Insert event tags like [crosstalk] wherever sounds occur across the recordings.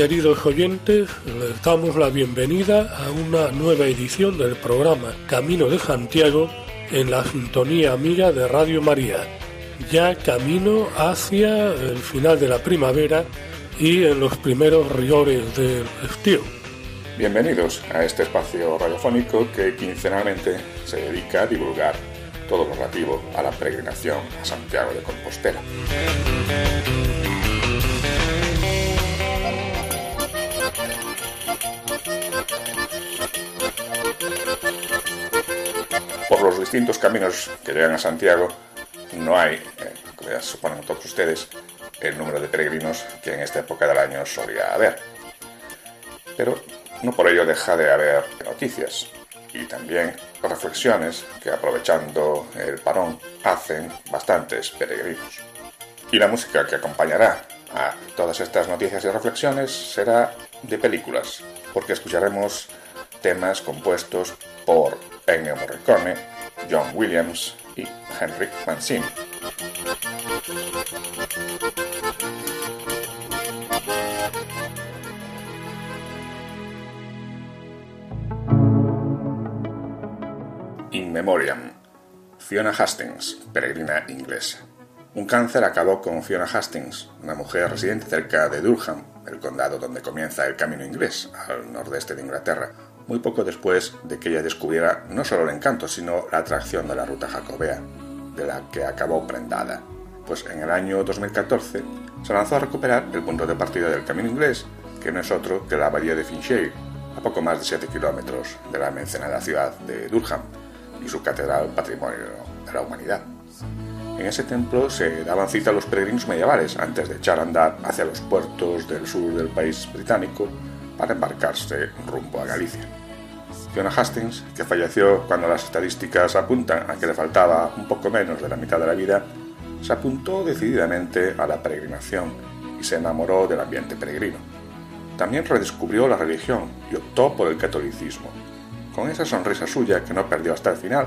Queridos oyentes, les damos la bienvenida a una nueva edición del programa Camino de Santiago en la sintonía amiga de Radio María, ya camino hacia el final de la primavera y en los primeros rigores del estío. Bienvenidos a este espacio radiofónico que quincenalmente se dedica a divulgar todo lo relativo a la peregrinación a Santiago de Compostela. Distintos caminos que llegan a Santiago, no hay, eh, como ya suponen todos ustedes, el número de peregrinos que en esta época del año solía haber. Pero no por ello deja de haber noticias y también reflexiones que aprovechando el parón hacen bastantes peregrinos. Y la música que acompañará a todas estas noticias y reflexiones será de películas, porque escucharemos temas compuestos por Ennio Morricone, John Williams y Henrik Mancini. In Memoriam, Fiona Hastings, peregrina inglesa. Un cáncer acabó con Fiona Hastings, una mujer residente cerca de Durham, el condado donde comienza el camino inglés, al nordeste de Inglaterra, muy poco después de que ella descubriera no solo el encanto, sino la atracción de la ruta jacobea, de la que acabó prendada. Pues en el año 2014 se lanzó a recuperar el punto de partida del camino inglés, que no es otro que la abadía de Finchale, a poco más de 7 kilómetros de la mencionada ciudad de Durham y su catedral Patrimonio de la Humanidad. En ese templo se daban cita a los peregrinos medievales antes de echar a andar hacia los puertos del sur del país británico para embarcarse rumbo a Galicia. Fiona Hastings, que falleció cuando las estadísticas apuntan a que le faltaba un poco menos de la mitad de la vida, se apuntó decididamente a la peregrinación y se enamoró del ambiente peregrino. También redescubrió la religión y optó por el catolicismo. Con esa sonrisa suya que no perdió hasta el final,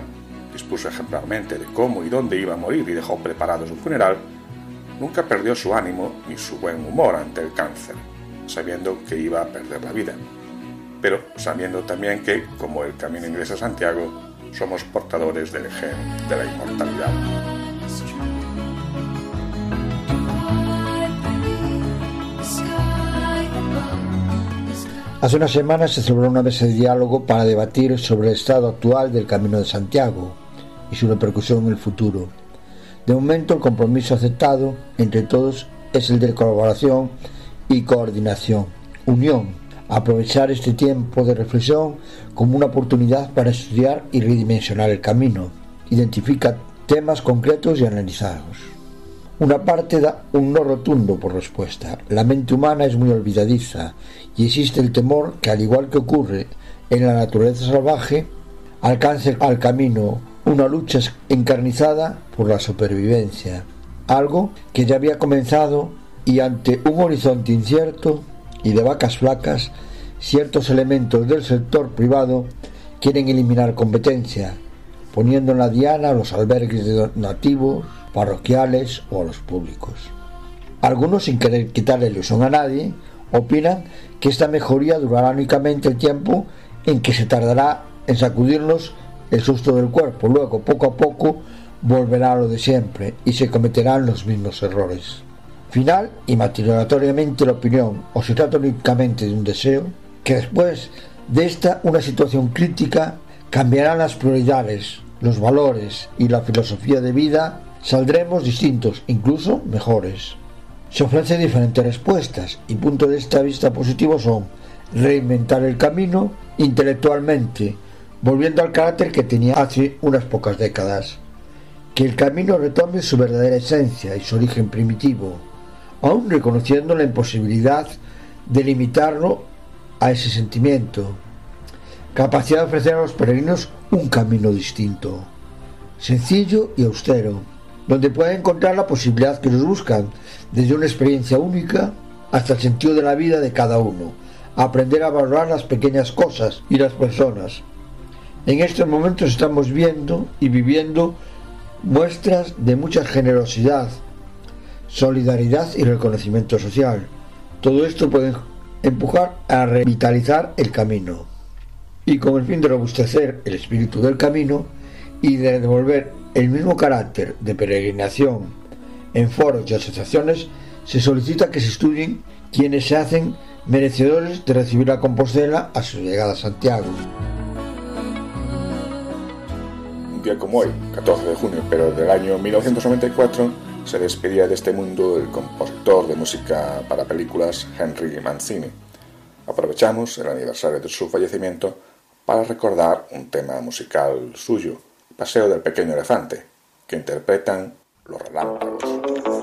dispuso ejemplarmente de cómo y dónde iba a morir y dejó preparado su funeral, nunca perdió su ánimo ni su buen humor ante el cáncer, sabiendo que iba a perder la vida, pero sabiendo también que, como el camino ingresa a Santiago, somos portadores del gen de la inmortalidad. Hace unas semanas se celebró una mesa de diálogo para debatir sobre el estado actual del Camino de Santiago y su repercusión en el futuro. De momento, el compromiso aceptado entre todos es el de colaboración y coordinación, unión, aprovechar este tiempo de reflexión como una oportunidad para estudiar y redimensionar el camino. Identifica temas concretos y analizados. Una parte da un no rotundo por respuesta. La mente humana es muy olvidadiza y existe el temor que, al igual que ocurre en la naturaleza salvaje, alcance al camino una lucha encarnizada por la supervivencia, algo que ya había comenzado y ante un horizonte incierto y de vacas flacas, ciertos elementos del sector privado quieren eliminar competencia, poniendo en la diana a los albergues nativos, parroquiales o a los públicos. Algunos, sin querer quitarle ilusión a nadie, opinan que esta mejoría durará únicamente el tiempo en que se tardará en sacudirnos el susto del cuerpo. Luego, poco a poco, volverá a lo de siempre y se cometerán los mismos errores. Final y maturatoriamente la opinión, o se trata únicamente de un deseo, que después de esta una situación crítica cambiarán las prioridades, los valores y la filosofía de vida, saldremos distintos, incluso mejores. Se ofrecen diferentes respuestas y puntos de esta vista positivo son reinventar el camino intelectualmente, volviendo al carácter que tenía hace unas pocas décadas, que el camino retome su verdadera esencia y su origen primitivo, aun reconociendo la imposibilidad de limitarlo a ese sentimiento, capacidad de ofrecer a los peregrinos un camino distinto, sencillo y austero, donde pueden encontrar la posibilidad que los buscan, desde una experiencia única hasta el sentido de la vida de cada uno, aprender a valorar las pequeñas cosas y las personas. En estos momentos estamos viendo y viviendo muestras de mucha generosidad, solidaridad y reconocimiento social. Todo esto puede empujar a revitalizar el camino. Y con el fin de robustecer el espíritu del camino y de devolver el mismo carácter de peregrinación en foros y asociaciones, se solicita que se estudien quienes se hacen merecedores de recibir a Compostela a su llegada a Santiago. Un día como hoy, 14 de junio, pero del año 1994, se despedía de este mundo el compositor de música para películas Henry Mancini. Aprovechamos el aniversario de su fallecimiento para recordar un tema musical suyo, Paseo del Pequeño Elefante, que interpretan los relámpagos.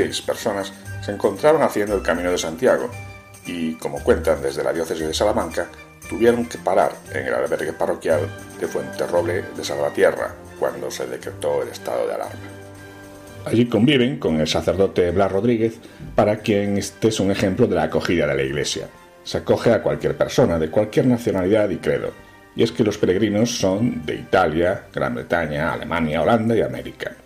16 personas se encontraron haciendo el Camino de Santiago y, como cuentan desde la diócesis de Salamanca, tuvieron que parar en el albergue parroquial de Fuenterroble de Salvatierra cuando se decretó el estado de alarma. Allí conviven con el sacerdote Blas Rodríguez, para quien este es un ejemplo de la acogida de la Iglesia. Se acoge a cualquier persona de cualquier nacionalidad y credo, y es que los peregrinos son de Italia, Gran Bretaña, Alemania, Holanda y América.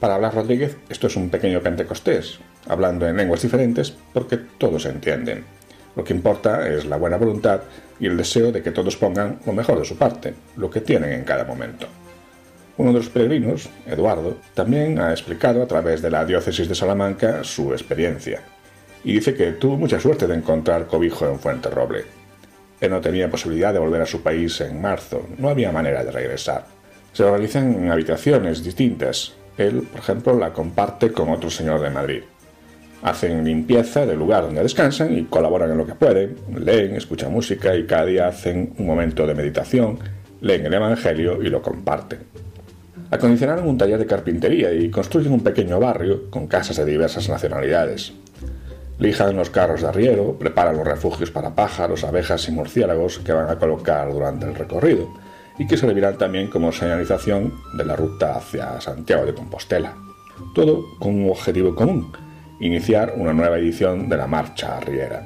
Para hablar Rodríguez, esto es un pequeño Pentecostés, hablando en lenguas diferentes porque todos entienden. Lo que importa es la buena voluntad y el deseo de que todos pongan lo mejor de su parte, lo que tienen en cada momento. Uno de los peregrinos, Eduardo, también ha explicado a través de la diócesis de Salamanca su experiencia, y dice que tuvo mucha suerte de encontrar cobijo en Fuente Roble. Él no tenía posibilidad de volver a su país en marzo, no había manera de regresar. Se organizan en habitaciones distintas, él, por ejemplo, la comparte con otro señor de Madrid. Hacen limpieza del lugar donde descansan y colaboran en lo que pueden, leen, escuchan música y cada día hacen un momento de meditación, leen el Evangelio y lo comparten. Acondicionaron un taller de carpintería y construyen un pequeño barrio con casas de diversas nacionalidades. Lijan los carros de arriero, preparan los refugios para pájaros, abejas y murciélagos que van a colocar durante el recorrido y que servirán también como señalización de la ruta hacia Santiago de Compostela. Todo con un objetivo común, iniciar una nueva edición de la Marcha Arriera.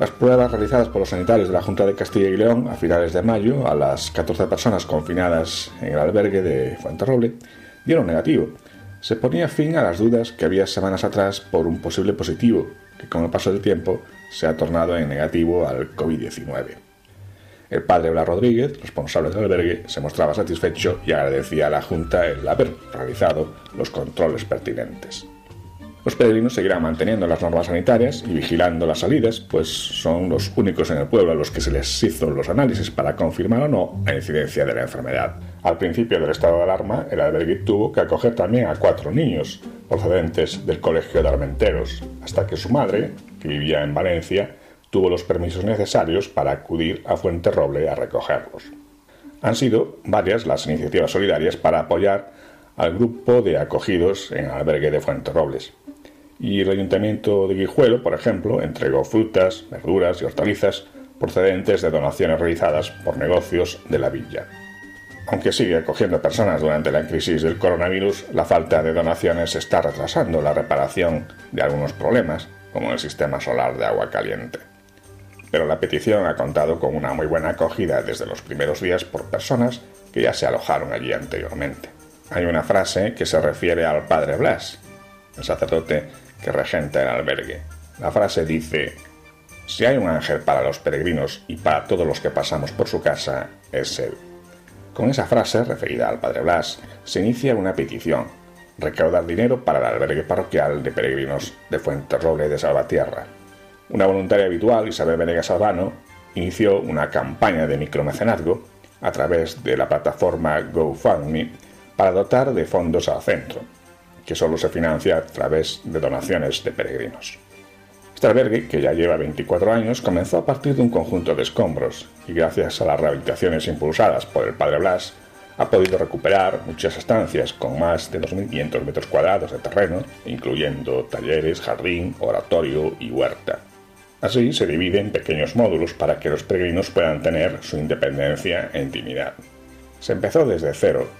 Las pruebas realizadas por los sanitarios de la Junta de Castilla y León a finales de mayo a las 14 personas confinadas en el albergue de Fuenterroble dieron negativo. Se ponía fin a las dudas que había semanas atrás por un posible positivo, que con el paso del tiempo se ha tornado en negativo al COVID-19. El padre Blas Rodríguez, responsable del albergue, se mostraba satisfecho y agradecía a la Junta el haber realizado los controles pertinentes. Los peregrinos seguirán manteniendo las normas sanitarias y vigilando las salidas, pues son los únicos en el pueblo a los que se les hizo los análisis para confirmar o no la incidencia de la enfermedad. Al principio del estado de alarma, el albergue tuvo que acoger también a cuatro niños procedentes del Colegio de Armenteros, hasta que su madre, que vivía en Valencia, tuvo los permisos necesarios para acudir a Fuenterroble a recogerlos. Han sido varias las iniciativas solidarias para apoyar al grupo de acogidos en el albergue de Fuenterrobles. Y el ayuntamiento de Guijuelo, por ejemplo, entregó frutas, verduras y hortalizas procedentes de donaciones realizadas por negocios de la villa. Aunque sigue acogiendo personas durante la crisis del coronavirus, la falta de donaciones está retrasando la reparación de algunos problemas, como el sistema solar de agua caliente pero la petición ha contado con una muy buena acogida desde los primeros días por personas que ya se alojaron allí anteriormente. Hay una frase que se refiere al padre Blas, el sacerdote que regenta el albergue. La frase dice, si hay un ángel para los peregrinos y para todos los que pasamos por su casa, es él. Con esa frase, referida al padre Blas, se inicia una petición, recaudar dinero para el albergue parroquial de peregrinos de Fuenterroble de Salvatierra, una voluntaria habitual, Isabel Venegas Albano, inició una campaña de micromecenazgo a través de la plataforma GoFundMe para dotar de fondos al centro, que solo se financia a través de donaciones de peregrinos. Este albergue, que ya lleva 24 años, comenzó a partir de un conjunto de escombros y gracias a las rehabilitaciones impulsadas por el padre Blas, ha podido recuperar muchas estancias con más de 2.500 metros cuadrados de terreno, incluyendo talleres, jardín, oratorio y huerta. Así se divide en pequeños módulos para que los peregrinos puedan tener su independencia e intimidad. Se empezó desde cero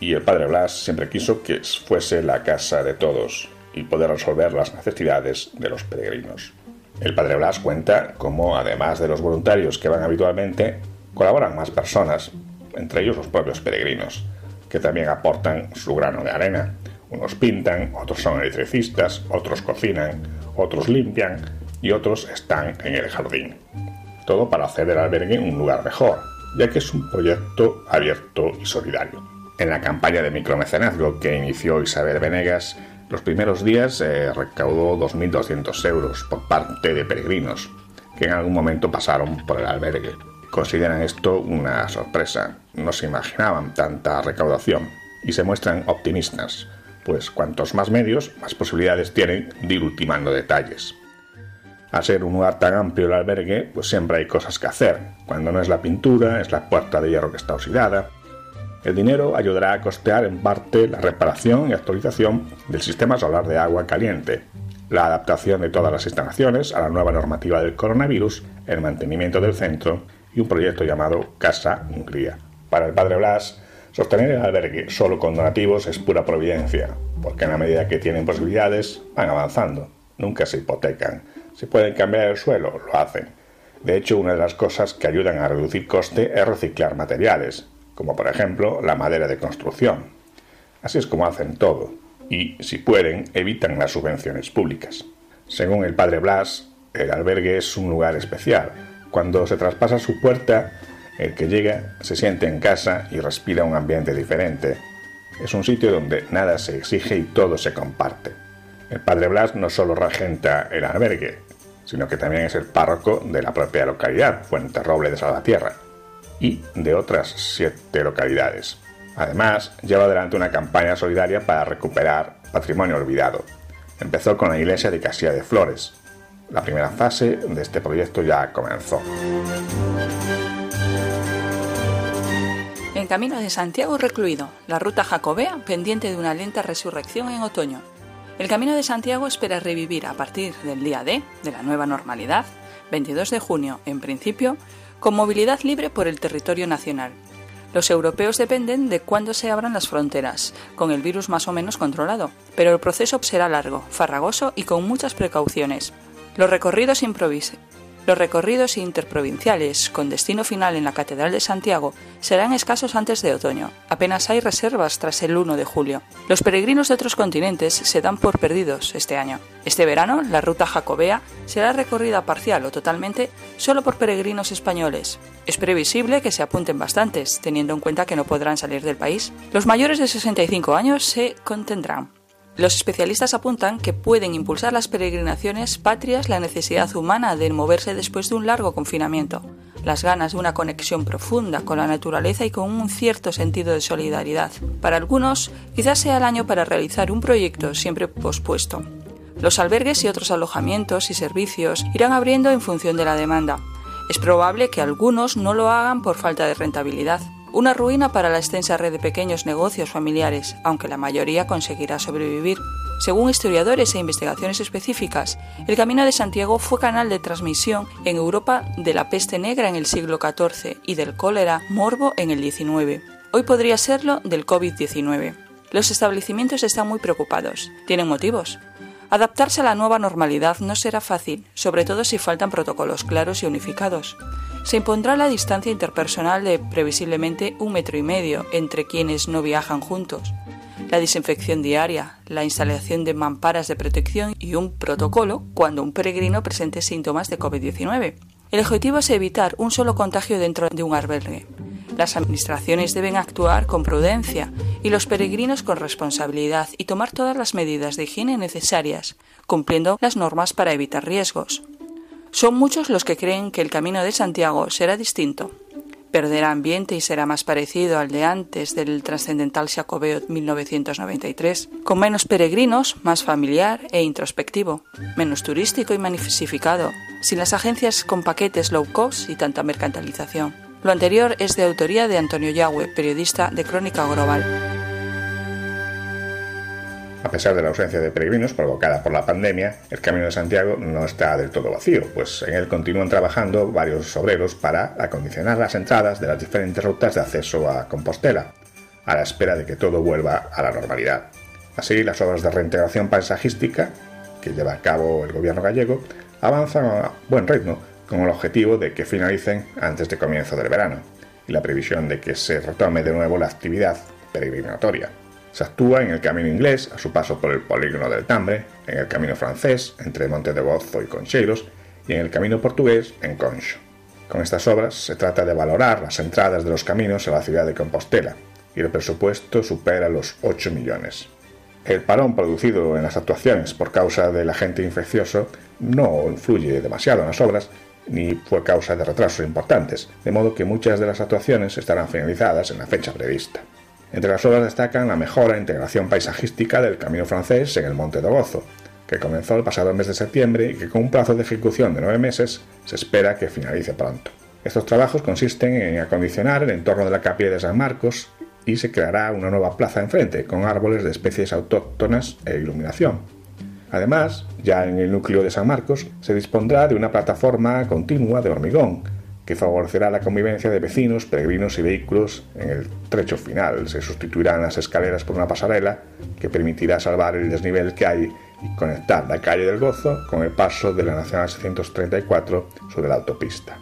y el padre Blas siempre quiso que fuese la casa de todos y poder resolver las necesidades de los peregrinos. El padre Blas cuenta cómo, además de los voluntarios que van habitualmente, colaboran más personas, entre ellos los propios peregrinos, que también aportan su grano de arena. Unos pintan, otros son electricistas, otros cocinan, otros limpian y otros están en el jardín. Todo para hacer del albergue un lugar mejor, ya que es un proyecto abierto y solidario. En la campaña de micromecenazgo que inició Isabel Venegas, los primeros días eh, recaudó 2.200 euros por parte de peregrinos, que en algún momento pasaron por el albergue. Consideran esto una sorpresa, no se imaginaban tanta recaudación y se muestran optimistas, pues cuantos más medios, más posibilidades tienen de ir ultimando detalles. A ser un lugar tan amplio el albergue, pues siempre hay cosas que hacer. Cuando no es la pintura, es la puerta de hierro que está oxidada. El dinero ayudará a costear en parte la reparación y actualización del sistema solar de agua caliente, la adaptación de todas las instalaciones a la nueva normativa del coronavirus, el mantenimiento del centro y un proyecto llamado Casa Hungría. Para el padre Blas, sostener el albergue solo con donativos es pura providencia, porque en la medida que tienen posibilidades van avanzando, nunca se hipotecan si pueden cambiar el suelo, lo hacen. De hecho, una de las cosas que ayudan a reducir coste es reciclar materiales, como por ejemplo la madera de construcción. Así es como hacen todo, y si pueden, evitan las subvenciones públicas. Según el padre Blas, el albergue es un lugar especial. Cuando se traspasa su puerta, el que llega se siente en casa y respira un ambiente diferente. Es un sitio donde nada se exige y todo se comparte. El padre Blas no solo regenta el albergue, sino que también es el párroco de la propia localidad, Fuente Roble de Salvatierra, y de otras siete localidades. Además, lleva adelante una campaña solidaria para recuperar patrimonio olvidado. Empezó con la iglesia de Casilla de Flores. La primera fase de este proyecto ya comenzó. En camino de Santiago recluido, la ruta jacobea pendiente de una lenta resurrección en otoño. El Camino de Santiago espera revivir a partir del día D de la nueva normalidad, 22 de junio en principio, con movilidad libre por el territorio nacional. Los europeos dependen de cuándo se abran las fronteras, con el virus más o menos controlado, pero el proceso será largo, farragoso y con muchas precauciones. Los recorridos Los recorridos interprovinciales, con destino final en la Catedral de Santiago, serán escasos antes de otoño. Apenas hay reservas tras el 1 de julio. Los peregrinos de otros continentes se dan por perdidos este año. Este verano, la ruta jacobea será recorrida parcial o totalmente solo por peregrinos españoles. Es previsible que se apunten bastantes, teniendo en cuenta que no podrán salir del país. Los mayores de 65 años se contendrán. Los especialistas apuntan que pueden impulsar las peregrinaciones patrias la necesidad humana de moverse después de un largo confinamiento, las ganas de una conexión profunda con la naturaleza y con un cierto sentido de solidaridad. Para algunos, quizás sea el año para realizar un proyecto siempre pospuesto. Los albergues y otros alojamientos y servicios irán abriendo en función de la demanda. Es probable que algunos no lo hagan por falta de rentabilidad, una ruina para la extensa red de pequeños negocios familiares, aunque la mayoría conseguirá sobrevivir. Según historiadores e investigaciones específicas, el Camino de Santiago fue canal de transmisión en Europa de la peste negra en el siglo XIV y del cólera morbo en el XIX. Hoy podría serlo del COVID-19. Los establecimientos están muy preocupados. Tienen motivos. Adaptarse a la nueva normalidad no será fácil, sobre todo si faltan protocolos claros y unificados se impondrá la distancia interpersonal de previsiblemente un metro y medio entre quienes no viajan juntos, la desinfección diaria, la instalación de mamparas de protección y un protocolo cuando un peregrino presente síntomas de COVID-19. El objetivo es evitar un solo contagio dentro de un albergue. Las administraciones deben actuar con prudencia y los peregrinos con responsabilidad y tomar todas las medidas de higiene necesarias, cumpliendo las normas para evitar riesgos. Son muchos los que creen que el camino de Santiago será distinto. Perderá ambiente y será más parecido al de antes del trascendental Jacobeo 1993, con menos peregrinos, más familiar e introspectivo, menos turístico y magnificado, sin las agencias con paquetes low cost y tanta mercantilización. Lo anterior es de autoría de Antonio Yagüe, periodista de Crónica Global. A pesar de la ausencia de peregrinos provocada por la pandemia, el Camino de Santiago no está del todo vacío, pues en él continúan trabajando varios obreros para acondicionar las entradas de las diferentes rutas de acceso a Compostela, a la espera de que todo vuelva a la normalidad. Así, las obras de reintegración paisajística que lleva a cabo el gobierno gallego avanzan a buen ritmo con el objetivo de que finalicen antes de comienzo del verano y la previsión de que se retome de nuevo la actividad peregrinatoria. Se actúa en el camino inglés, a su paso por el polígono del Tambre, en el camino francés, entre Monte de Gozo y Concheiros, y en el camino portugués, en Concho. Con estas obras se trata de valorar las entradas de los caminos a la ciudad de Compostela, y el presupuesto supera los 8 millones. El parón producido en las actuaciones por causa del agente infeccioso no influye demasiado en las obras, ni fue causa de retrasos importantes, de modo que muchas de las actuaciones estarán finalizadas en la fecha prevista. Entre las obras destacan la mejora e integración paisajística del camino francés en el Monte de Gozo, que comenzó el pasado mes de septiembre y que con un plazo de ejecución de nueve meses se espera que finalice pronto. Estos trabajos consisten en acondicionar el entorno de la capilla de San Marcos y se creará una nueva plaza enfrente con árboles de especies autóctonas e iluminación. Además, ya en el núcleo de San Marcos se dispondrá de una plataforma continua de hormigón que favorecerá la convivencia de vecinos, peregrinos y vehículos en el trecho final. Se sustituirán las escaleras por una pasarela que permitirá salvar el desnivel que hay y conectar la calle del Gozo con el paso de la Nacional 634 sobre la autopista.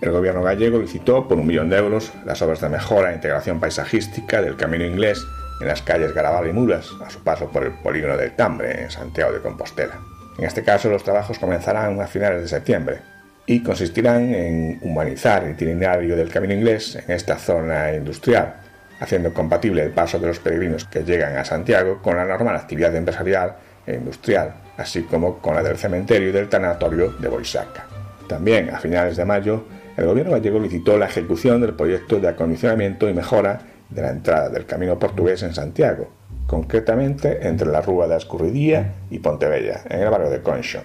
El gobierno gallego licitó por un millón de euros las obras de mejora e integración paisajística del camino inglés en las calles Garabal y Mulas, a su paso por el polígono del Tambre, en Santiago de Compostela. En este caso, los trabajos comenzarán a finales de septiembre, y consistirán en humanizar el itinerario del camino inglés en esta zona industrial, haciendo compatible el paso de los peregrinos que llegan a Santiago con la normal actividad empresarial e industrial, así como con la del cementerio y del tanatorio de Boisaca. También, a finales de mayo, el gobierno gallego licitó la ejecución del proyecto de acondicionamiento y mejora de la entrada del camino portugués en Santiago, concretamente entre la Rúa de Escurridía y Pontebella, en el barrio de Concho.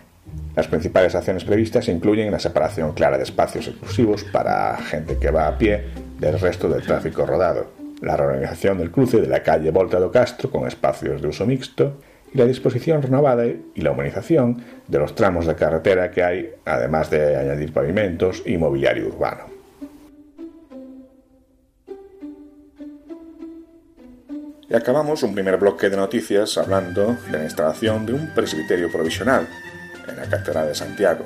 Las principales acciones previstas incluyen la separación clara de espacios exclusivos para gente que va a pie del resto del tráfico rodado, la reorganización del cruce de la calle Volta do Castro con espacios de uso mixto y la disposición renovada y la humanización de los tramos de carretera que hay, además de añadir pavimentos y mobiliario urbano. Y acabamos un primer bloque de noticias hablando de la instalación de un presbiterio provisional en la Catedral de Santiago,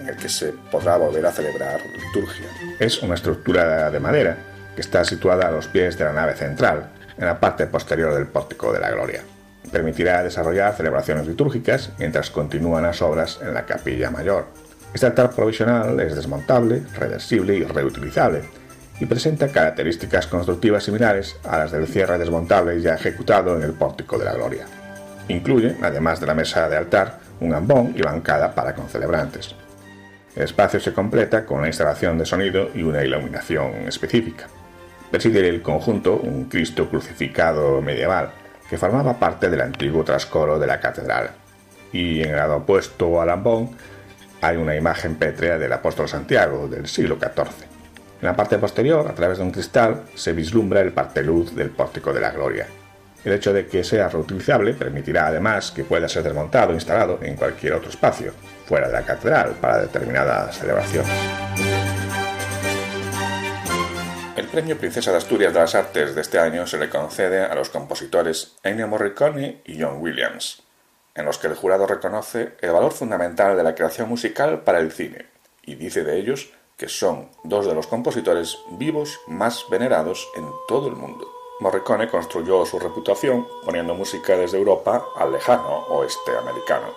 en el que se podrá volver a celebrar liturgia. Es una estructura de madera que está situada a los pies de la nave central, en la parte posterior del pórtico de la Gloria. Permitirá desarrollar celebraciones litúrgicas mientras continúan las obras en la capilla mayor. Este altar provisional es desmontable, reversible y reutilizable y presenta características constructivas similares a las del cierre desmontable ya ejecutado en el pórtico de la Gloria. Incluye, además de la mesa de altar, un ambón y bancada para concelebrantes. El espacio se completa con la instalación de sonido y una iluminación específica. Preside el conjunto un Cristo crucificado medieval que formaba parte del antiguo trascoro de la catedral. Y en el lado opuesto al ambón hay una imagen pétrea del apóstol Santiago del siglo XIV. En la parte posterior, a través de un cristal, se vislumbra el parteluz del pórtico de la gloria. El hecho de que sea reutilizable permitirá además que pueda ser desmontado e instalado en cualquier otro espacio, fuera de la catedral, para determinadas celebraciones. El premio Princesa de Asturias de las Artes de este año se le concede a los compositores Ennio Morricone y John Williams, en los que el jurado reconoce el valor fundamental de la creación musical para el cine y dice de ellos que son dos de los compositores vivos más venerados en todo el mundo. Morricone construyó su reputación poniendo música desde Europa al lejano oeste americano.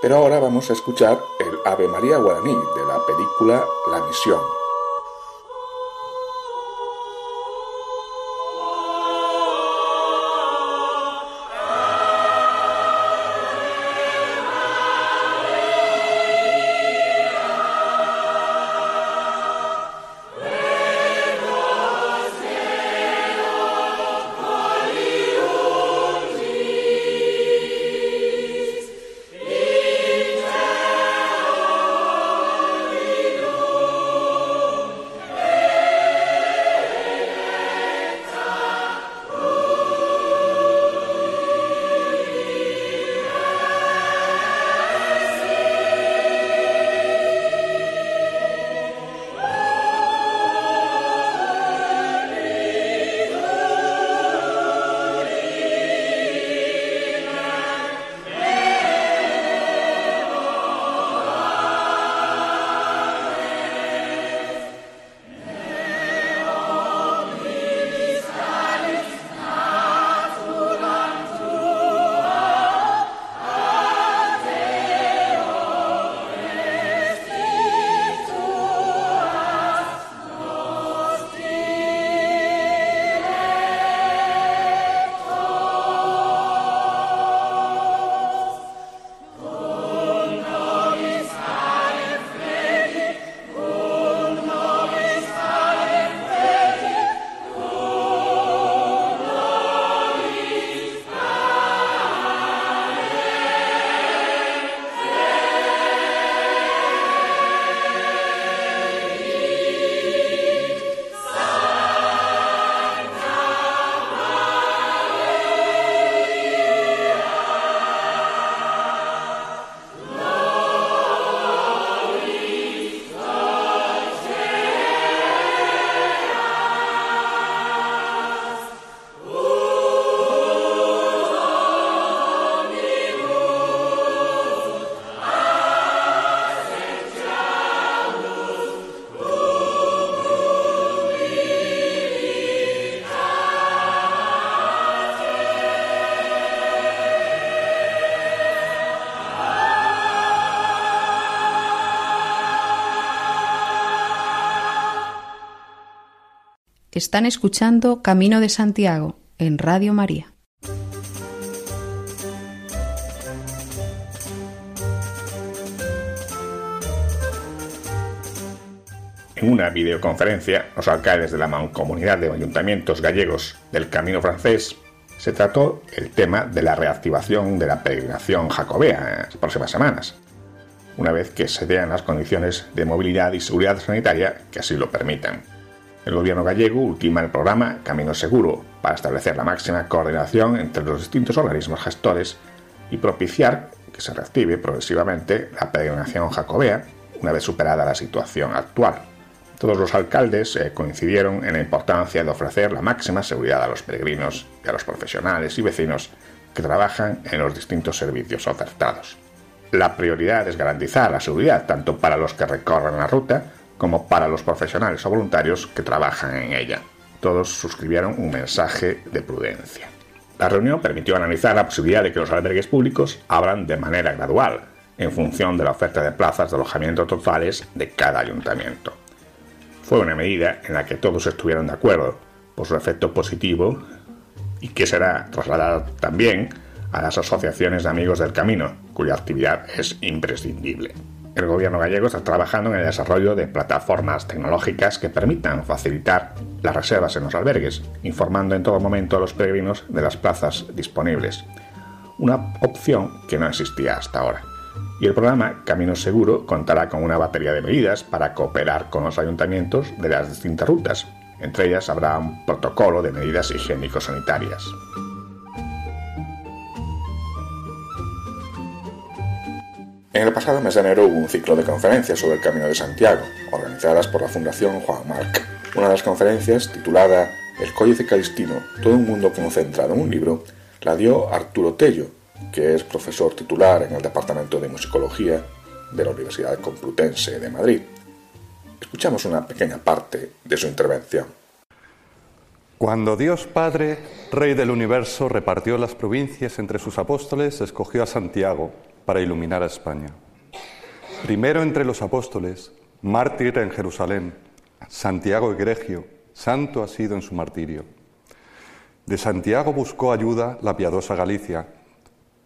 Pero ahora vamos a escuchar el Ave María guaraní de la película La Misión, Están escuchando Camino de Santiago en Radio María. En una videoconferencia, los alcaldes de la mancomunidad de ayuntamientos gallegos del Camino Francés se trató el tema de la reactivación de la peregrinación jacobea en las próximas semanas, una vez que se den las condiciones de movilidad y seguridad sanitaria que así lo permitan. El gobierno gallego ultima el programa Camino Seguro para establecer la máxima coordinación entre los distintos organismos gestores y propiciar que se reactive progresivamente la peregrinación jacobea una vez superada la situación actual. Todos los alcaldes eh, coincidieron en la importancia de ofrecer la máxima seguridad a los peregrinos y a los profesionales y vecinos que trabajan en los distintos servicios ofertados. la prioridad es garantizar la seguridad tanto para los que recorren la ruta como para los profesionales o voluntarios que trabajan en ella. Todos suscribieron un mensaje de prudencia. La reunión permitió analizar la posibilidad de que los albergues públicos abran de manera gradual, en función de la oferta de plazas de alojamiento totales de cada ayuntamiento. Fue una medida en la que todos estuvieron de acuerdo por su efecto positivo y que será trasladada también a las asociaciones de amigos del camino, cuya actividad es imprescindible. El gobierno gallego está trabajando en el desarrollo de plataformas tecnológicas que permitan facilitar las reservas en los albergues, informando en todo momento a los peregrinos de las plazas disponibles, una opción que no existía hasta ahora. Y el programa Camino Seguro contará con una batería de medidas para cooperar con los ayuntamientos de las distintas rutas. Entre ellas habrá un protocolo de medidas higiénico-sanitarias. En el pasado mes de enero hubo un ciclo de conferencias sobre el Camino de Santiago, organizadas por la Fundación Juan Marc. Una de las conferencias, titulada El Códice Calistino, todo un mundo concentrado en un libro, la dio Arturo Tello, que es profesor titular en el Departamento de Musicología de la Universidad Complutense de Madrid. Escuchamos una pequeña parte de su intervención. Cuando Dios Padre, Rey del universo, repartió las provincias entre sus apóstoles, escogió a Santiago, para iluminar a España. Primero entre los apóstoles, mártir en Jerusalén, Santiago Egregio, santo ha sido en su martirio. De Santiago buscó ayuda la piadosa Galicia,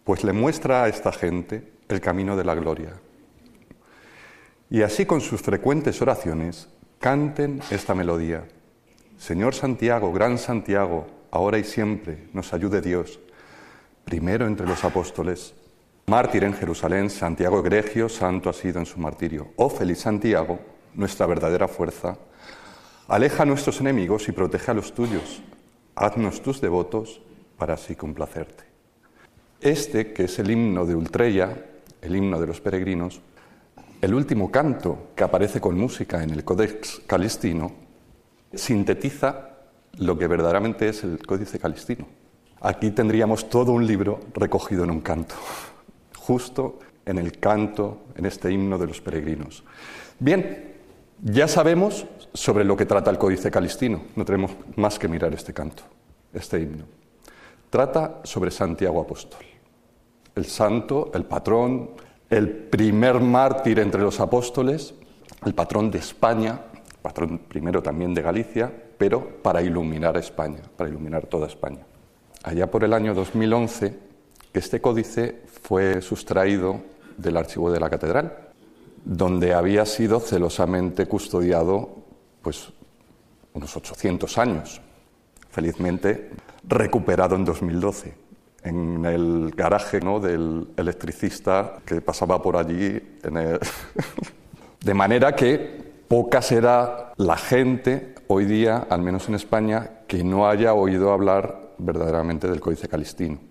pues le muestra a esta gente el camino de la gloria. Y así con sus frecuentes oraciones canten esta melodía. Señor Santiago, gran Santiago, ahora y siempre nos ayude Dios, primero entre los apóstoles, Mártir en Jerusalén, Santiago Egregio, santo ha sido en su martirio. Oh feliz Santiago, nuestra verdadera fuerza, aleja a nuestros enemigos y protege a los tuyos. Haznos tus devotos para así complacerte. Este, que es el himno de Ultreya, el himno de los peregrinos, el último canto que aparece con música en el Codex Calistino, sintetiza lo que verdaderamente es el Códice Calistino. Aquí tendríamos todo un libro recogido en un canto justo en el canto, en este himno de los peregrinos. Bien, ya sabemos sobre lo que trata el Códice Calistino, no tenemos más que mirar este canto, este himno. Trata sobre Santiago Apóstol, el santo, el patrón, el primer mártir entre los apóstoles, el patrón de España, patrón primero también de Galicia, pero para iluminar España, para iluminar toda España. Allá por el año 2011, este códice fue sustraído del archivo de la catedral, donde había sido celosamente custodiado pues, unos 800 años, felizmente recuperado en 2012, en el garaje ¿no? del electricista que pasaba por allí. [laughs] de manera que poca será la gente hoy día, al menos en España, que no haya oído hablar verdaderamente del Códice Calistino.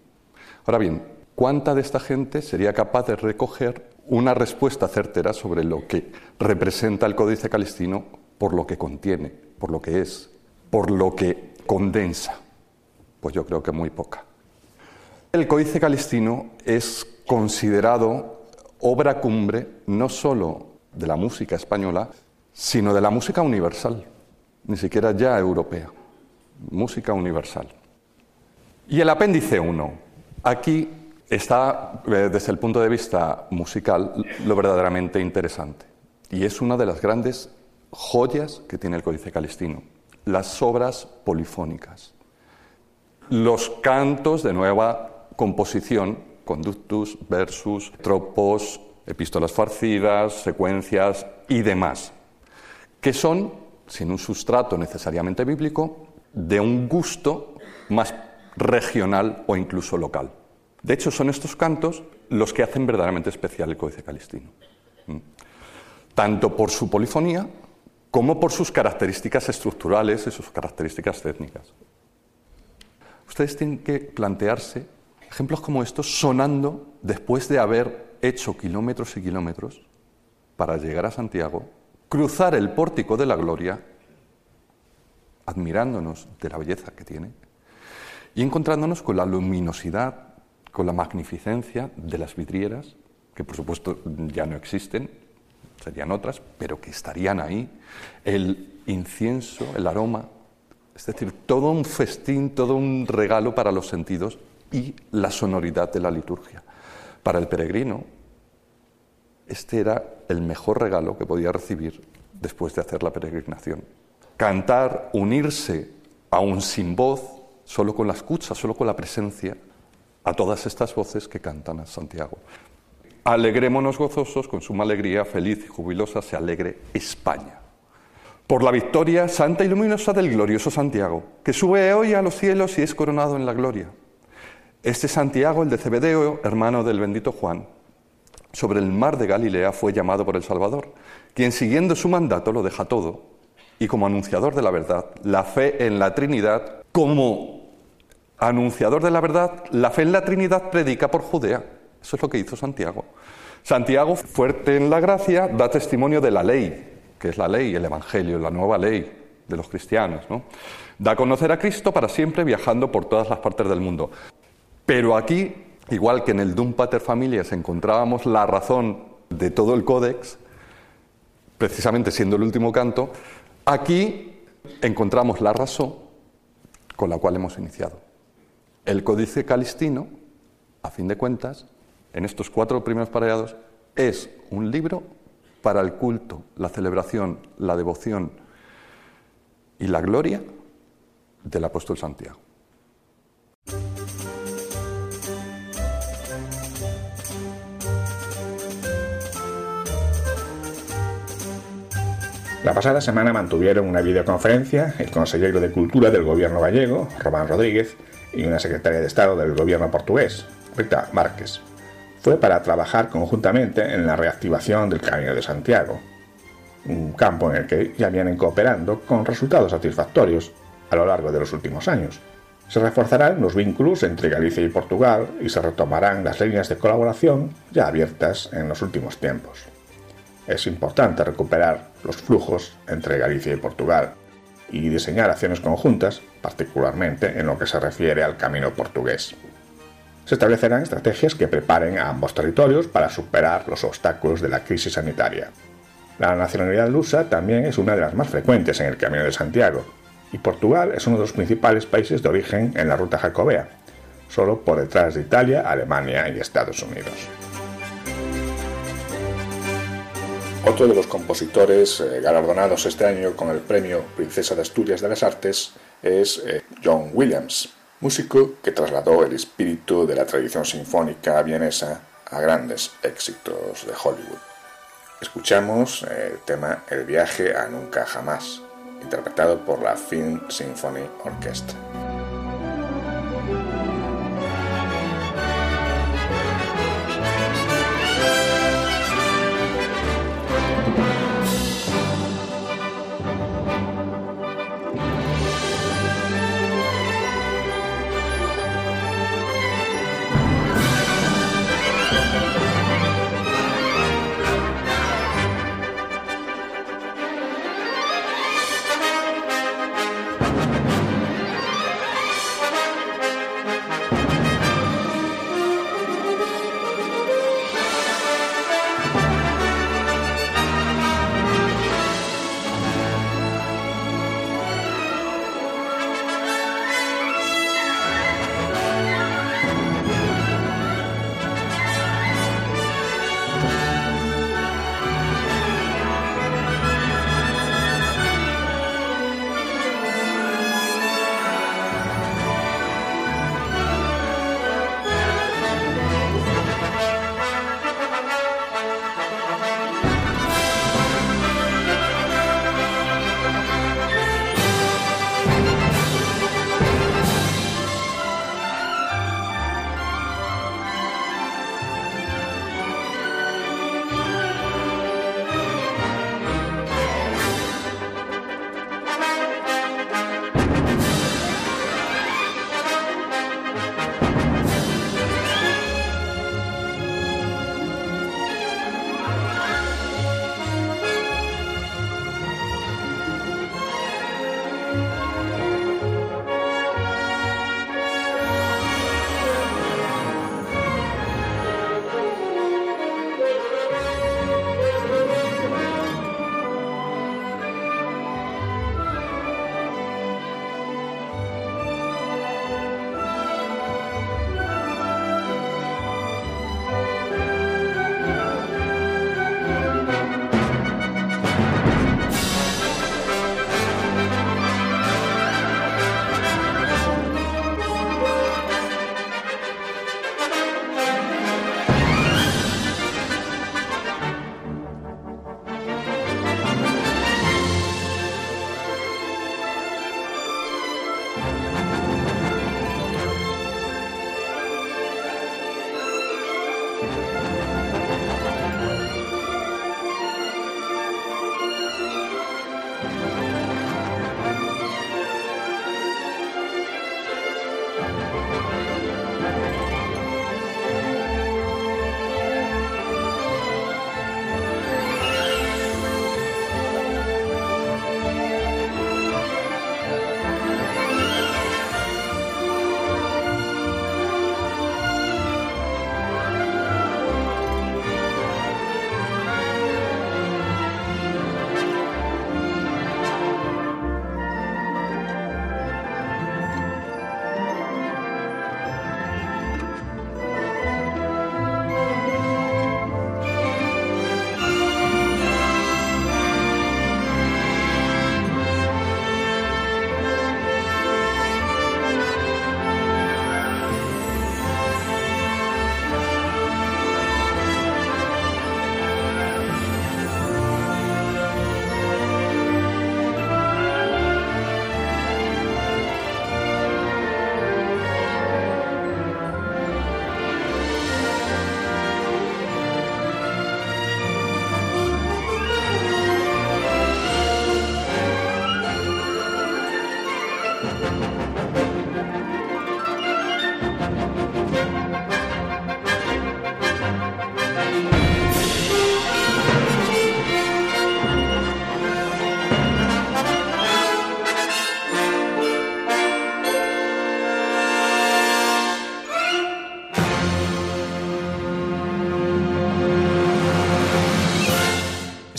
Ahora bien, ¿cuánta de esta gente sería capaz de recoger una respuesta certera sobre lo que representa el Códice Calistino por lo que contiene, por lo que es, por lo que condensa? Pues yo creo que muy poca. El Códice Calistino es considerado obra cumbre no sólo de la música española, sino de la música universal, ni siquiera ya europea, música universal. Y el apéndice 1, Aquí está, eh, desde el punto de vista musical, lo verdaderamente interesante. Y es una de las grandes joyas que tiene el Códice Calistino, las obras polifónicas. Los cantos de nueva composición, conductus, versus, tropos, epístolas farcidas, secuencias y demás, que son, sin un sustrato necesariamente bíblico, de un gusto más regional o incluso local. De hecho, son estos cantos los que hacen verdaderamente especial el Códice Calistino, tanto por su polifonía como por sus características estructurales y sus características técnicas. Ustedes tienen que plantearse ejemplos como estos sonando después de haber hecho kilómetros y kilómetros para llegar a Santiago, cruzar el pórtico de la gloria, admirándonos de la belleza que tiene, y encontrándonos con la luminosidad, con la magnificencia de las vidrieras que por supuesto ya no existen, serían otras, pero que estarían ahí, el incienso, el aroma, es decir, todo un festín, todo un regalo para los sentidos y la sonoridad de la liturgia. Para el peregrino, este era el mejor regalo que podía recibir después de hacer la peregrinación. Cantar, unirse, aún sin voz, solo con la escucha, solo con la presencia, a todas estas voces que cantan a Santiago. Alegrémonos gozosos, con suma alegría, feliz y jubilosa se alegre España. Por la victoria santa y luminosa del glorioso Santiago, que sube hoy a los cielos y es coronado en la gloria. Este Santiago, el de Cebedeo, hermano del bendito Juan, sobre el mar de Galilea fue llamado por el Salvador, quien siguiendo su mandato lo deja todo y como anunciador de la verdad, la fe en la Trinidad, como anunciador de la verdad, la fe en la Trinidad predica por Judea. Eso es lo que hizo Santiago. Santiago, fuerte en la gracia, da testimonio de la ley, que es la ley, el Evangelio, la nueva ley de los cristianos. ¿no? Da a conocer a Cristo para siempre viajando por todas las partes del mundo. Pero aquí Igual que en el Dum Pater Familias encontrábamos la razón de todo el códex, precisamente siendo el último canto, aquí encontramos la razón con la cual hemos iniciado. El Códice Calistino, a fin de cuentas, en estos cuatro primeros pareados, es un libro para el culto, la celebración, la devoción y la gloria del apóstol Santiago. La pasada semana mantuvieron una videoconferencia el consejero de Cultura del gobierno gallego, Román Rodríguez, y una secretaria de Estado del gobierno portugués, Rita Márquez. Fue para trabajar conjuntamente en la reactivación del Camino de Santiago, un campo en el que ya vienen cooperando con resultados satisfactorios a lo largo de los últimos años. Se reforzarán los vínculos entre Galicia y Portugal y se retomarán las líneas de colaboración ya abiertas en los últimos tiempos es importante recuperar los flujos entre Galicia y Portugal y diseñar acciones conjuntas, particularmente en lo que se refiere al camino portugués. Se establecerán estrategias que preparen a ambos territorios para superar los obstáculos de la crisis sanitaria. La nacionalidad lusa también es una de las más frecuentes en el Camino de Santiago, y Portugal es uno de los principales países de origen en la ruta jacobea, solo por detrás de Italia, Alemania y Estados Unidos. Otro de los compositores eh, galardonados este año con el premio Princesa de Asturias de las Artes es eh, John Williams, músico que trasladó el espíritu de la tradición sinfónica vienesa a grandes éxitos de Hollywood. Escuchamos eh, el tema El viaje a nunca jamás, interpretado por la Film Symphony Orchestra.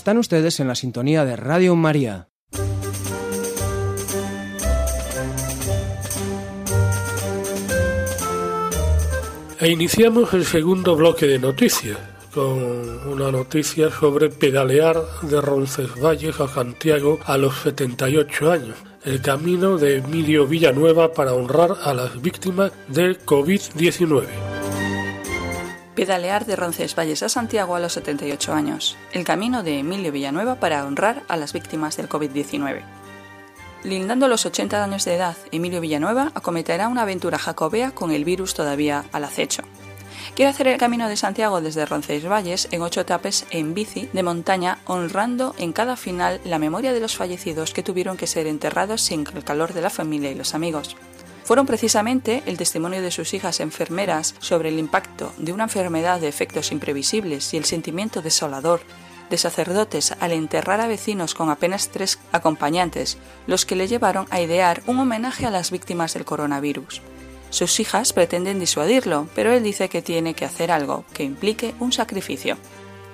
Están ustedes en la sintonía de Radio María. E iniciamos el segundo bloque de noticias con una noticia sobre pedalear de Roncesvalles a Santiago a los 78 años. El camino de Emilio Villanueva para honrar a las víctimas del COVID-19. Pedalear de Roncesvalles a Santiago a los 78 años. El camino de Emilio Villanueva para honrar a las víctimas del COVID-19. Lindando los 80 años de edad, Emilio Villanueva acometerá una aventura jacobea con el virus todavía al acecho. Quiere hacer el camino de Santiago desde Roncesvalles en ocho etapas en bici de montaña, honrando en cada final la memoria de los fallecidos que tuvieron que ser enterrados sin el calor de la familia y los amigos. Fueron precisamente el testimonio de sus hijas enfermeras sobre el impacto de una enfermedad de efectos imprevisibles y el sentimiento desolador de sacerdotes al enterrar a vecinos con apenas tres acompañantes, los que le llevaron a idear un homenaje a las víctimas del coronavirus. Sus hijas pretenden disuadirlo, pero él dice que tiene que hacer algo que implique un sacrificio.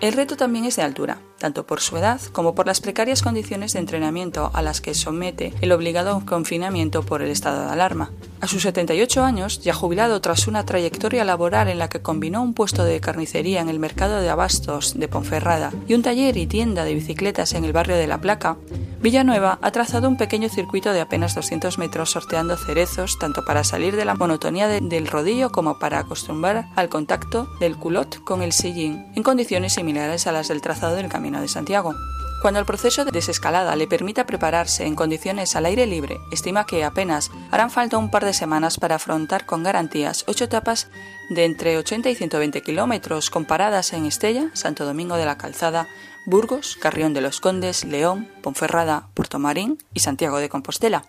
El reto también es de altura, tanto por su edad como por las precarias condiciones de entrenamiento a las que somete el obligado confinamiento por el estado de alarma. A sus 78 años, ya jubilado tras una trayectoria laboral en la que combinó un puesto de carnicería en el mercado de abastos de Ponferrada y un taller y tienda de bicicletas en el barrio de La Placa, Villanueva ha trazado un pequeño circuito de apenas 200 metros sorteando cerezos tanto para salir de la monotonía del rodillo como para acostumbrar al contacto del culot con el sillín en condiciones similares a las del trazado del Camino de Santiago. Cuando el proceso de desescalada le permita prepararse en condiciones al aire libre, estima que apenas harán falta un par de semanas para afrontar con garantías ocho etapas de entre 80 y 120 kilómetros comparadas en Estella, Santo Domingo de la Calzada, Burgos, Carrión de los Condes, León, Ponferrada, Puerto Marín y Santiago de Compostela.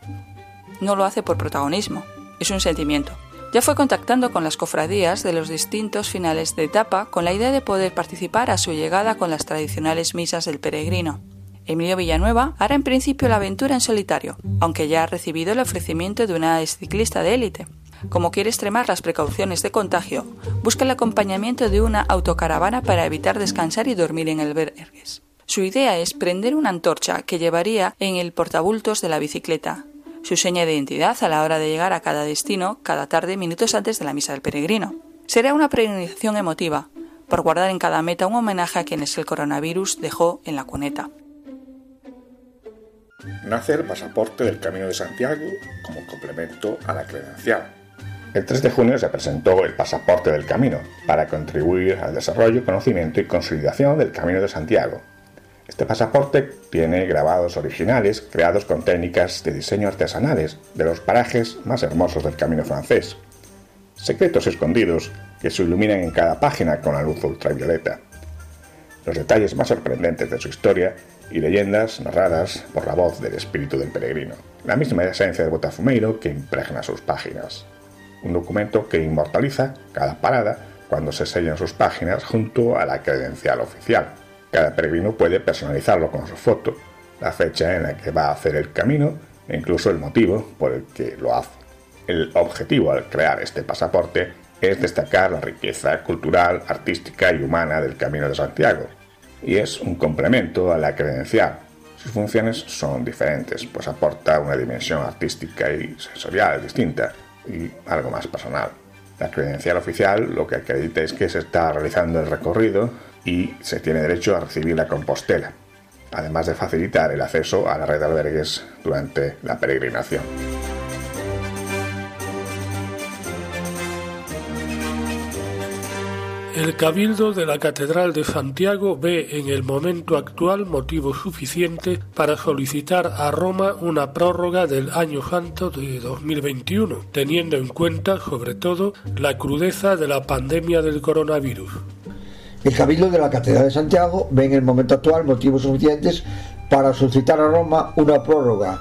No lo hace por protagonismo, es un sentimiento. Ya fue contactando con las cofradías de los distintos finales de etapa con la idea de poder participar a su llegada con las tradicionales misas del peregrino. Emilio Villanueva hará en principio la aventura en solitario, aunque ya ha recibido el ofrecimiento de una ciclista de élite. Como quiere extremar las precauciones de contagio, busca el acompañamiento de una autocaravana para evitar descansar y dormir en albergues. Su idea es prender una antorcha que llevaría en el portabultos de la bicicleta, su seña de identidad a la hora de llegar a cada destino cada tarde minutos antes de la misa del peregrino. Será una peregrinación emotiva, por guardar en cada meta un homenaje a quienes el coronavirus dejó en la cuneta. Nace el pasaporte del Camino de Santiago como complemento a la credencial el 3 de junio se presentó el Pasaporte del Camino para contribuir al desarrollo, conocimiento y consolidación del Camino de Santiago. Este pasaporte tiene grabados originales creados con técnicas de diseño artesanales de los parajes más hermosos del Camino francés. Secretos escondidos que se iluminan en cada página con la luz ultravioleta. Los detalles más sorprendentes de su historia y leyendas narradas por la voz del espíritu del peregrino. La misma esencia de Botafumeiro que impregna sus páginas un documento que inmortaliza cada parada cuando se sellan sus páginas junto a la credencial oficial. Cada peregrino puede personalizarlo con su foto, la fecha en la que va a hacer el camino e incluso el motivo por el que lo hace. El objetivo al crear este pasaporte es destacar la riqueza cultural, artística y humana del Camino de Santiago, y es un complemento a la credencial. Sus funciones son diferentes, pues aporta una dimensión artística y sensorial distinta, y algo más personal. La credencial oficial lo que acredita es que se está realizando el recorrido y se tiene derecho a recibir la compostela, además de facilitar el acceso a la red de albergues durante la peregrinación. El Cabildo de la Catedral de Santiago ve en el momento actual motivo suficiente para solicitar a Roma una prórroga del Año Santo de 2021, teniendo en cuenta sobre todo la crudeza de la pandemia del coronavirus. El Cabildo de la Catedral de Santiago ve en el momento actual motivos suficientes para solicitar a Roma una prórroga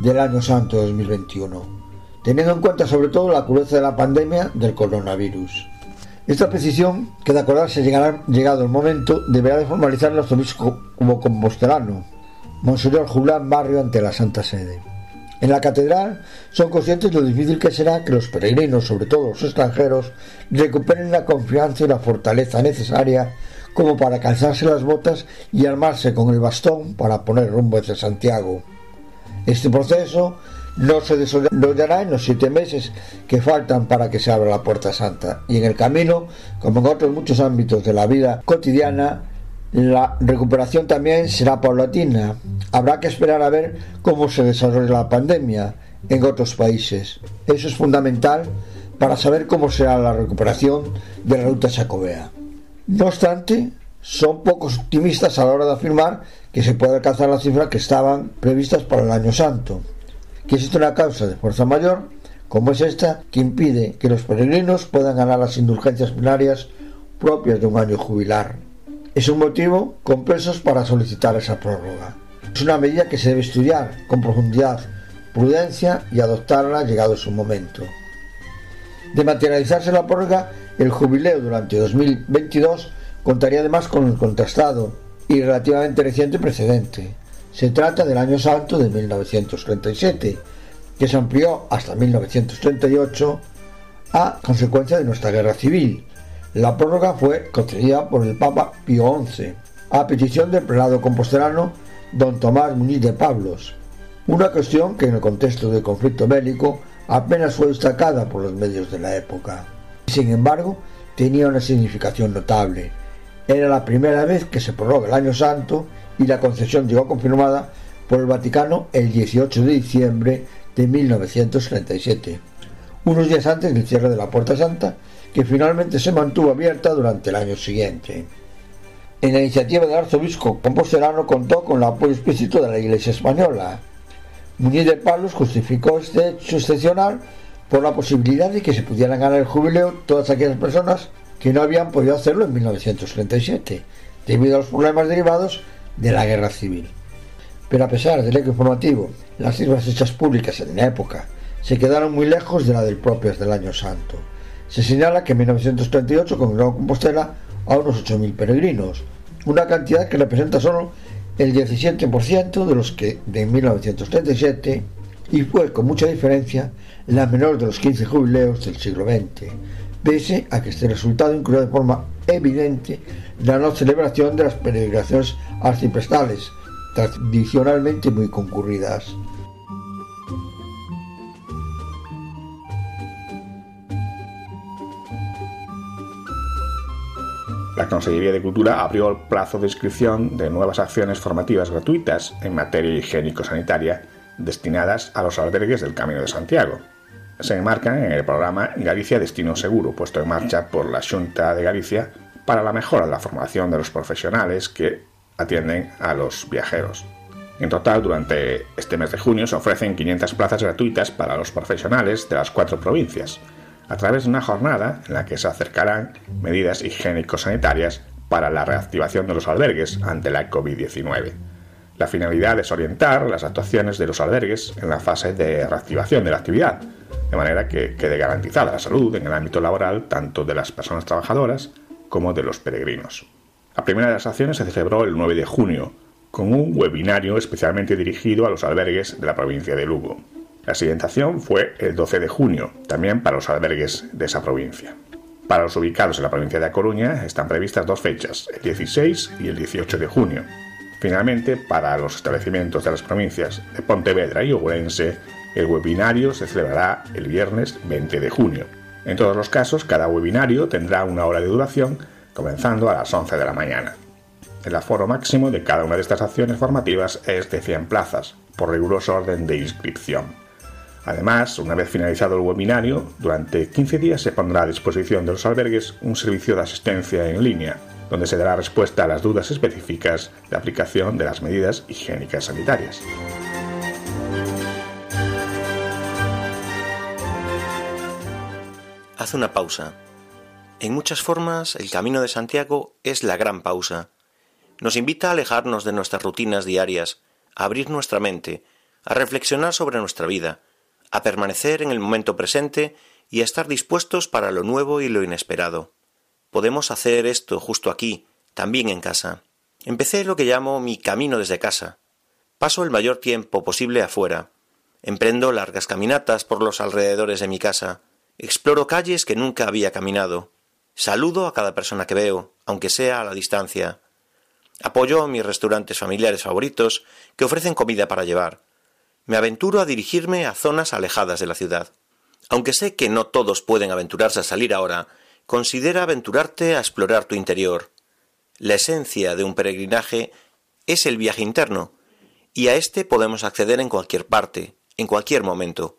del Año Santo de 2021, teniendo en cuenta sobre todo la crudeza de la pandemia del coronavirus. Esta precisión queda acordarse llegará, llegado el momento, deberá de formalizar el arzobispo como compostelano, Monseñor Julián Barrio ante la Santa Sede. En la catedral son conscientes de lo difícil que será que los peregrinos, sobre todo los extranjeros, recuperen la confianza y la fortaleza necesaria como para calzarse las botas y armarse con el bastón para poner rumbo hacia Santiago. Este proceso no se desarrollará en los siete meses que faltan para que se abra la Puerta Santa y en el camino, como en otros muchos ámbitos de la vida cotidiana, la recuperación también será paulatina. Habrá que esperar a ver cómo se desarrolla la pandemia en otros países. Eso es fundamental para saber cómo será la recuperación de la ruta Chacobea. No obstante, son pocos optimistas a la hora de afirmar que se puede alcanzar las cifras que estaban previstas para el año santo. Que existe una causa de fuerza mayor, como es esta, que impide que los peregrinos puedan ganar las indulgencias plenarias propias de un año jubilar es un motivo con para solicitar esa prórroga. Es una medida que se debe estudiar con profundidad, prudencia y adoptarla llegado su momento. De materializarse la prórroga, el jubileo durante 2022 contaría además con el contrastado y relativamente reciente precedente. Se trata del año santo de 1937, que se amplió hasta 1938 a consecuencia de nuestra guerra civil, la prórroga fue concedida por el Papa Pío XI, a petición del prelado compostelano don Tomás Muñiz de Pablos, una cuestión que en el contexto del conflicto bélico apenas fue destacada por los medios de la época. Sin embargo, tenía una significación notable. Era la primera vez que se prorroga el Año Santo y la concesión llegó confirmada por el Vaticano el 18 de diciembre de 1937, unos días antes del cierre de la Puerta Santa que finalmente se mantuvo abierta durante el año siguiente. En la iniciativa del arzobispo compostelano contó con el apoyo explícito de la Iglesia española. Muñiz de Palos justificó este hecho excepcional por la posibilidad de que se pudieran ganar el jubileo todas aquellas personas que no habían podido hacerlo en 1937, debido a los problemas derivados de la guerra civil. Pero a pesar del eco informativo, las cifras hechas públicas en la época se quedaron muy lejos de la del propio del Año Santo. Se señala que en 1938 congregó Compostela a unos 8.000 peregrinos, una cantidad que representa solo el 17% de los que de 1937 y fue con mucha diferencia la menor de los 15 jubileos del siglo XX, pese a que este resultado incluyó de forma evidente la no celebración de las peregrinaciones arciprestales, tradicionalmente muy concurridas. La Consejería de Cultura abrió el plazo de inscripción de nuevas acciones formativas gratuitas en materia higiénico-sanitaria destinadas a los albergues del Camino de Santiago. Se enmarcan en el programa Galicia Destino Seguro, puesto en marcha por la Junta de Galicia para la mejora de la formación de los profesionales que atienden a los viajeros. En total, durante este mes de junio se ofrecen 500 plazas gratuitas para los profesionales de las cuatro provincias, a través de una jornada en la que se acercarán medidas higiénico-sanitarias para la reactivación de los albergues ante la COVID-19. La finalidad es orientar las actuaciones de los albergues en la fase de reactivación de la actividad, de manera que quede garantizada la salud en el ámbito laboral tanto de las personas trabajadoras como de los peregrinos. La primera de las acciones se celebró el 9 de junio, con un webinario especialmente dirigido a los albergues de la provincia de Lugo. La siguiente acción fue el 12 de junio, también para los albergues de esa provincia. Para los ubicados en la provincia de A Coruña están previstas dos fechas, el 16 y el 18 de junio. Finalmente, para los establecimientos de las provincias de Pontevedra y Ourense, el webinario se celebrará el viernes 20 de junio. En todos los casos, cada webinario tendrá una hora de duración, comenzando a las 11 de la mañana. El aforo máximo de cada una de estas acciones formativas es de 100 plazas, por riguroso orden de inscripción. Además, una vez finalizado el webinario, durante 15 días se pondrá a disposición de los albergues un servicio de asistencia en línea, donde se dará respuesta a las dudas específicas de aplicación de las medidas higiénicas sanitarias. Haz una pausa. En muchas formas, el Camino de Santiago es la gran pausa. Nos invita a alejarnos de nuestras rutinas diarias, a abrir nuestra mente, a reflexionar sobre nuestra vida, a permanecer en el momento presente y a estar dispuestos para lo nuevo y lo inesperado. Podemos hacer esto justo aquí, también en casa. Empecé lo que llamo mi camino desde casa. Paso el mayor tiempo posible afuera. Emprendo largas caminatas por los alrededores de mi casa. Exploro calles que nunca había caminado. Saludo a cada persona que veo, aunque sea a la distancia. Apoyo a mis restaurantes familiares favoritos que ofrecen comida para llevar. Me aventuro a dirigirme a zonas alejadas de la ciudad. Aunque sé que no todos pueden aventurarse a salir ahora, considera aventurarte a explorar tu interior. La esencia de un peregrinaje es el viaje interno, y a éste podemos acceder en cualquier parte, en cualquier momento,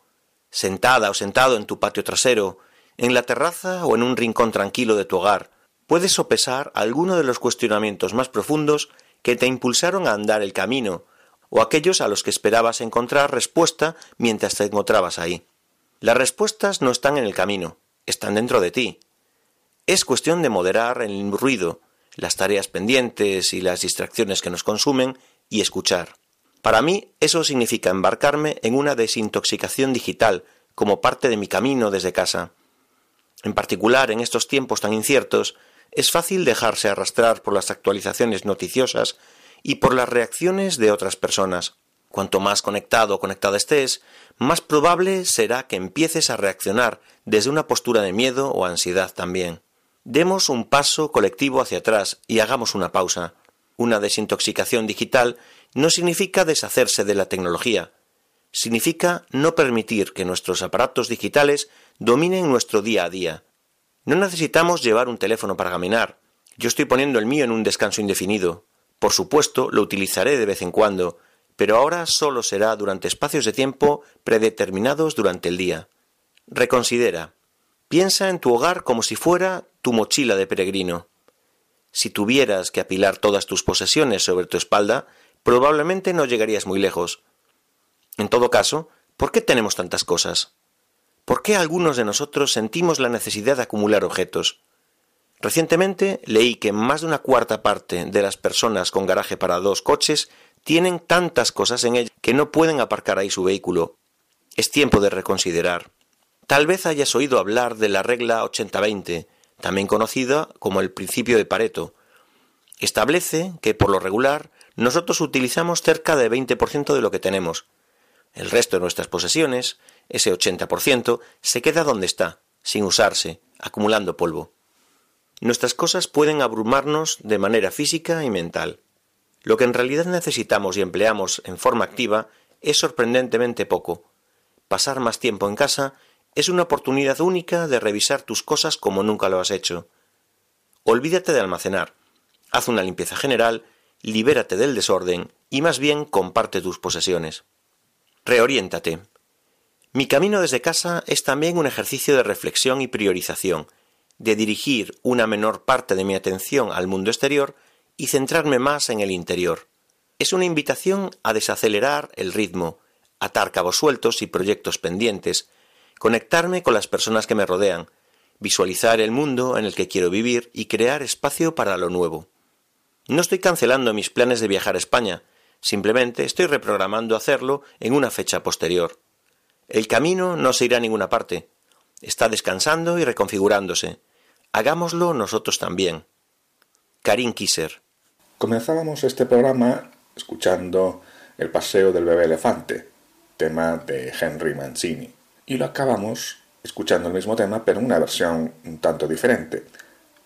sentada o sentado en tu patio trasero, en la terraza o en un rincón tranquilo de tu hogar, puedes sopesar alguno de los cuestionamientos más profundos que te impulsaron a andar el camino, o aquellos a los que esperabas encontrar respuesta mientras te encontrabas ahí. Las respuestas no están en el camino, están dentro de ti. Es cuestión de moderar el ruido, las tareas pendientes y las distracciones que nos consumen y escuchar. Para mí eso significa embarcarme en una desintoxicación digital como parte de mi camino desde casa. En particular, en estos tiempos tan inciertos, es fácil dejarse arrastrar por las actualizaciones noticiosas y por las reacciones de otras personas. Cuanto más conectado o conectada estés, más probable será que empieces a reaccionar desde una postura de miedo o ansiedad también. Demos un paso colectivo hacia atrás y hagamos una pausa. Una desintoxicación digital no significa deshacerse de la tecnología, significa no permitir que nuestros aparatos digitales dominen nuestro día a día. No necesitamos llevar un teléfono para caminar. Yo estoy poniendo el mío en un descanso indefinido. Por supuesto, lo utilizaré de vez en cuando, pero ahora solo será durante espacios de tiempo predeterminados durante el día. Reconsidera. Piensa en tu hogar como si fuera tu mochila de peregrino. Si tuvieras que apilar todas tus posesiones sobre tu espalda, probablemente no llegarías muy lejos. En todo caso, ¿por qué tenemos tantas cosas? ¿Por qué algunos de nosotros sentimos la necesidad de acumular objetos? Recientemente leí que más de una cuarta parte de las personas con garaje para dos coches tienen tantas cosas en ellas que no pueden aparcar ahí su vehículo. Es tiempo de reconsiderar. Tal vez hayas oído hablar de la regla 80-20, también conocida como el principio de Pareto. Establece que, por lo regular, nosotros utilizamos cerca del 20% de lo que tenemos. El resto de nuestras posesiones, ese 80%, se queda donde está, sin usarse, acumulando polvo. Nuestras cosas pueden abrumarnos de manera física y mental. Lo que en realidad necesitamos y empleamos en forma activa es sorprendentemente poco. Pasar más tiempo en casa es una oportunidad única de revisar tus cosas como nunca lo has hecho. Olvídate de almacenar, haz una limpieza general libérate del desorden y más bien comparte tus posesiones. Reoriéntate. Mi camino desde casa es también un ejercicio de reflexión y priorización, de dirigir una menor parte de mi atención al mundo exterior y centrarme más en el interior. Es una invitación a desacelerar el ritmo, atar cabos sueltos y proyectos pendientes, conectarme con las personas que me rodean, visualizar el mundo en el que quiero vivir y crear espacio para lo nuevo. No estoy cancelando mis planes de viajar a España, simplemente estoy reprogramando hacerlo en una fecha posterior. El camino no se irá a ninguna parte. Está descansando y reconfigurándose. Hagámoslo nosotros también. Karin Kisser. Comenzábamos este programa escuchando El paseo del bebé elefante, tema de Henry Mancini, y lo acabamos escuchando el mismo tema pero en una versión un tanto diferente,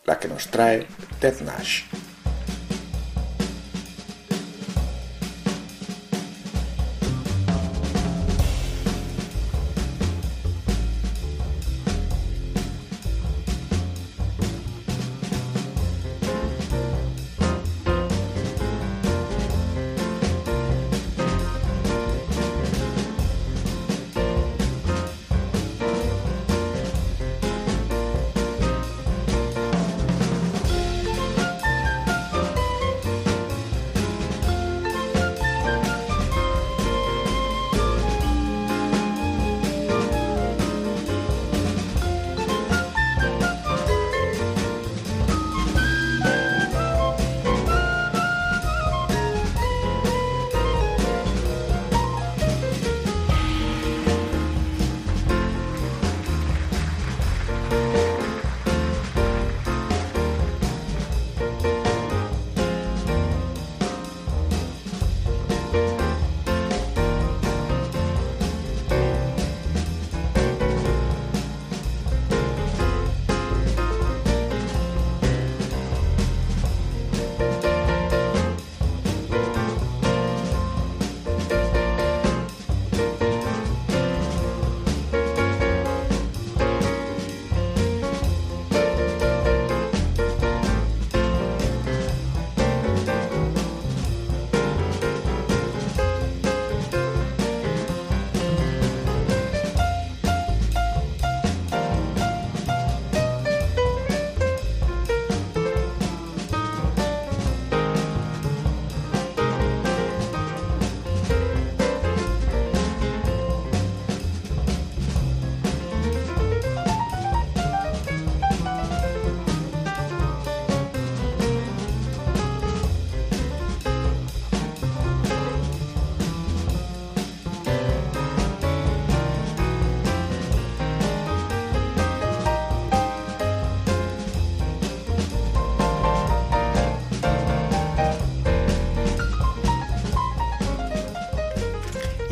la que nos trae Ted Nash.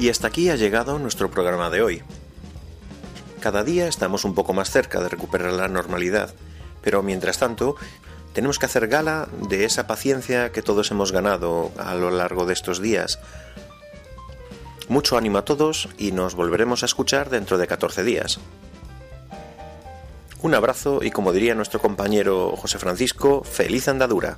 Y hasta aquí ha llegado nuestro programa de hoy. Cada día estamos un poco más cerca de recuperar la normalidad, pero mientras tanto tenemos que hacer gala de esa paciencia que todos hemos ganado a lo largo de estos días. Mucho ánimo a todos y nos volveremos a escuchar dentro de 14 días. Un abrazo y como diría nuestro compañero José Francisco, feliz andadura.